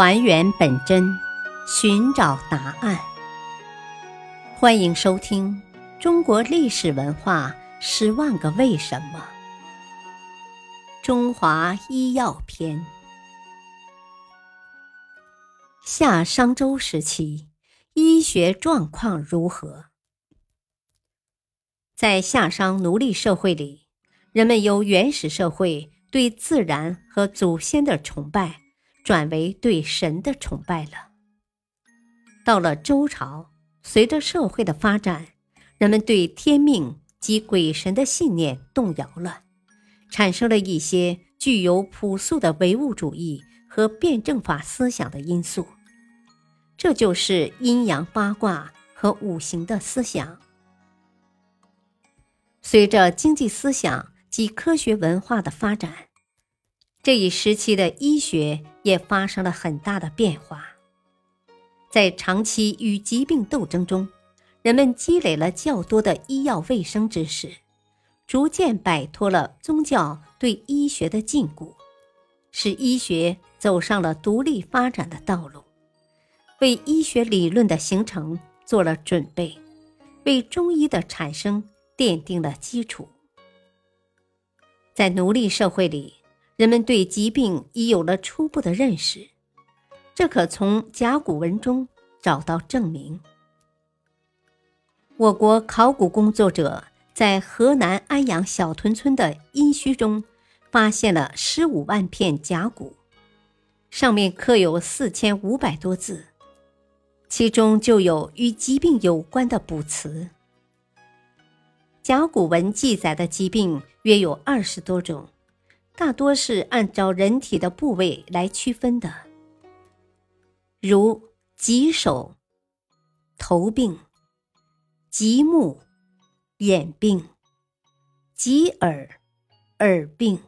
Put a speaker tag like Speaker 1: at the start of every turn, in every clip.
Speaker 1: 还原本真，寻找答案。欢迎收听《中国历史文化十万个为什么》——中华医药篇。夏商周时期，医学状况如何？在夏商奴隶社会里，人们由原始社会对自然和祖先的崇拜。转为对神的崇拜了。到了周朝，随着社会的发展，人们对天命及鬼神的信念动摇了，产生了一些具有朴素的唯物主义和辩证法思想的因素，这就是阴阳八卦和五行的思想。随着经济思想及科学文化的发展。这一时期的医学也发生了很大的变化，在长期与疾病斗争中，人们积累了较多的医药卫生知识，逐渐摆脱了宗教对医学的禁锢，使医学走上了独立发展的道路，为医学理论的形成做了准备，为中医的产生奠定了基础。在奴隶社会里。人们对疾病已有了初步的认识，这可从甲骨文中找到证明。我国考古工作者在河南安阳小屯村的殷墟中发现了十五万片甲骨，上面刻有四千五百多字，其中就有与疾病有关的卜辞。甲骨文记载的疾病约有二十多种。大多是按照人体的部位来区分的，如棘手、头病、棘目、眼病、棘耳、耳病、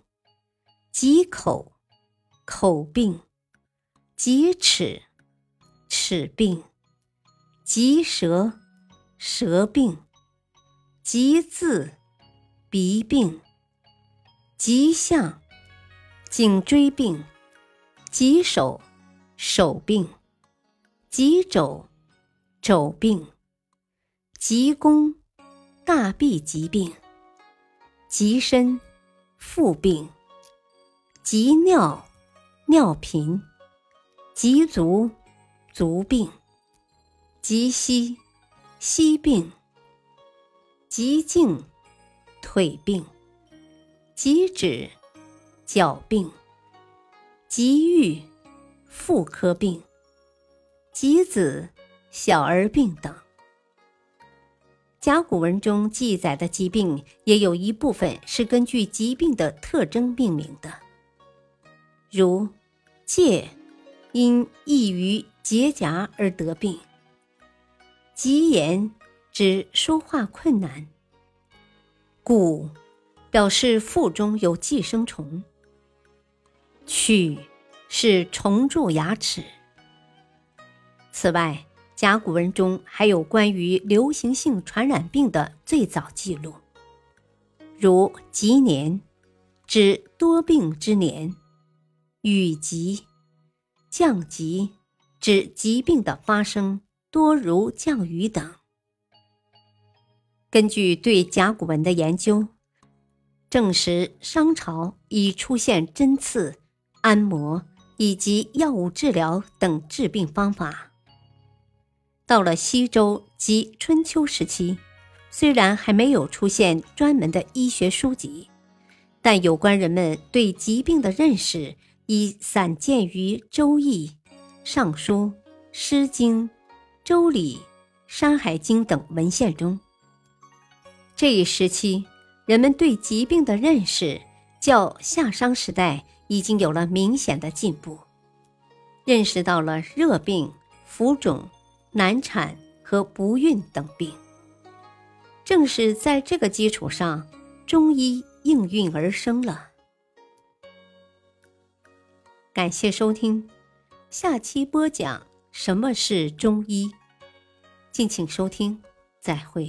Speaker 1: 棘口、口病、棘齿、齿病、棘舌、舌病、棘字、鼻病、棘象。颈椎病、棘手、手病、棘肘、肘病、棘弓、大臂疾病、棘身、腹病、棘尿、尿频、棘足、足病、棘膝、膝病、棘颈、腿病、棘指。脚病、疾郁、妇科病、疾子、小儿病等，甲骨文中记载的疾病也有一部分是根据疾病的特征命名的，如疥，因易于结痂而得病；疾言，指说话困难；蛊，表示腹中有寄生虫。去是虫蛀牙齿。此外，甲骨文中还有关于流行性传染病的最早记录，如“疾年”指多病之年，“雨疾”降疾指疾病的发生多如降雨等。根据对甲骨文的研究，证实商朝已出现针刺。按摩以及药物治疗等治病方法。到了西周及春秋时期，虽然还没有出现专门的医学书籍，但有关人们对疾病的认识已散见于《周易》《尚书》《诗经》《周礼》《山海经》等文献中。这一时期，人们对疾病的认识较夏商时代。已经有了明显的进步，认识到了热病、浮肿、难产和不孕等病。正是在这个基础上，中医应运而生了。感谢收听，下期播讲什么是中医，敬请收听，再会。